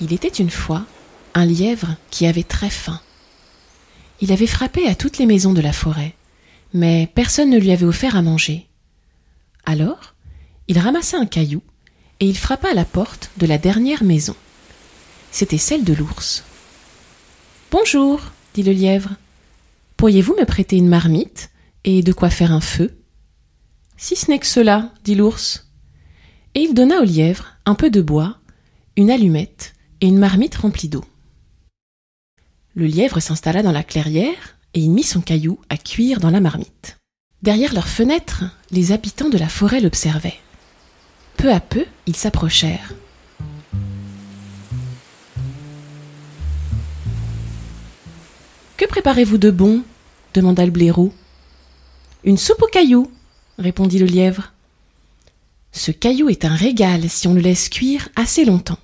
Il était une fois un lièvre qui avait très faim. Il avait frappé à toutes les maisons de la forêt, mais personne ne lui avait offert à manger. Alors, il ramassa un caillou et il frappa à la porte de la dernière maison. C'était celle de l'ours. Bonjour, dit le lièvre. Pourriez-vous me prêter une marmite et de quoi faire un feu? Si ce n'est que cela, dit l'ours. Et il donna au lièvre un peu de bois, une allumette et une marmite remplie d'eau. Le lièvre s'installa dans la clairière et il mit son caillou à cuire dans la marmite. Derrière leurs fenêtres, les habitants de la forêt l'observaient. Peu à peu, ils s'approchèrent. Que préparez-vous de bon? demanda le blaireau. Une soupe aux cailloux, répondit le lièvre. Ce caillou est un régal si on le laisse cuire assez longtemps.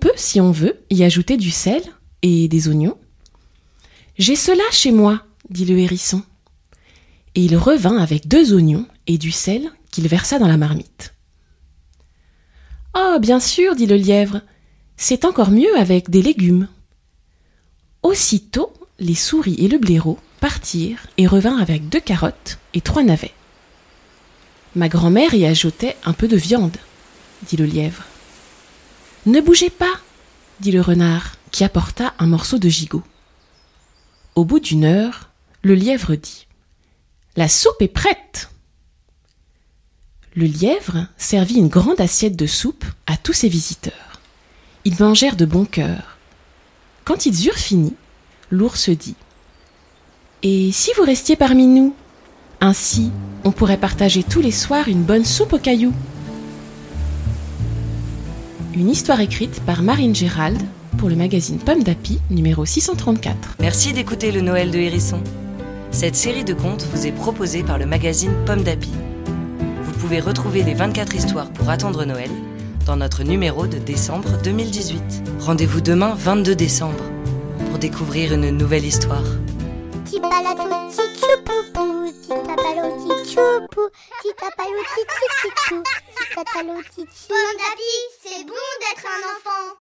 Peut, si on veut, y ajouter du sel et des oignons. J'ai cela chez moi, dit le hérisson. Et il revint avec deux oignons et du sel qu'il versa dans la marmite. Oh, bien sûr, dit le lièvre, c'est encore mieux avec des légumes. Aussitôt, les souris et le blaireau partirent et revinrent avec deux carottes et trois navets. Ma grand-mère y ajoutait un peu de viande, dit le lièvre. Ne bougez pas, dit le renard, qui apporta un morceau de gigot. Au bout d'une heure, le lièvre dit La soupe est prête. Le lièvre servit une grande assiette de soupe à tous ses visiteurs. Ils mangèrent de bon cœur. Quand ils eurent fini, l'ours dit Et si vous restiez parmi nous? Ainsi, on pourrait partager tous les soirs une bonne soupe aux cailloux. Une histoire écrite par Marine Gérald pour le magazine Pomme d'Api, numéro 634. Merci d'écouter le Noël de Hérisson. Cette série de contes vous est proposée par le magazine Pomme d'Api. Vous pouvez retrouver les 24 histoires pour attendre Noël dans notre numéro de décembre 2018. Rendez-vous demain 22 décembre pour découvrir une nouvelle histoire petit balatou, petit tchoupou, petit tapalo, petit tchoupou, petit tapalo, petit tchou, petit tchou, petit tapalo, petit tchou. Bon, c'est bon d'être un enfant.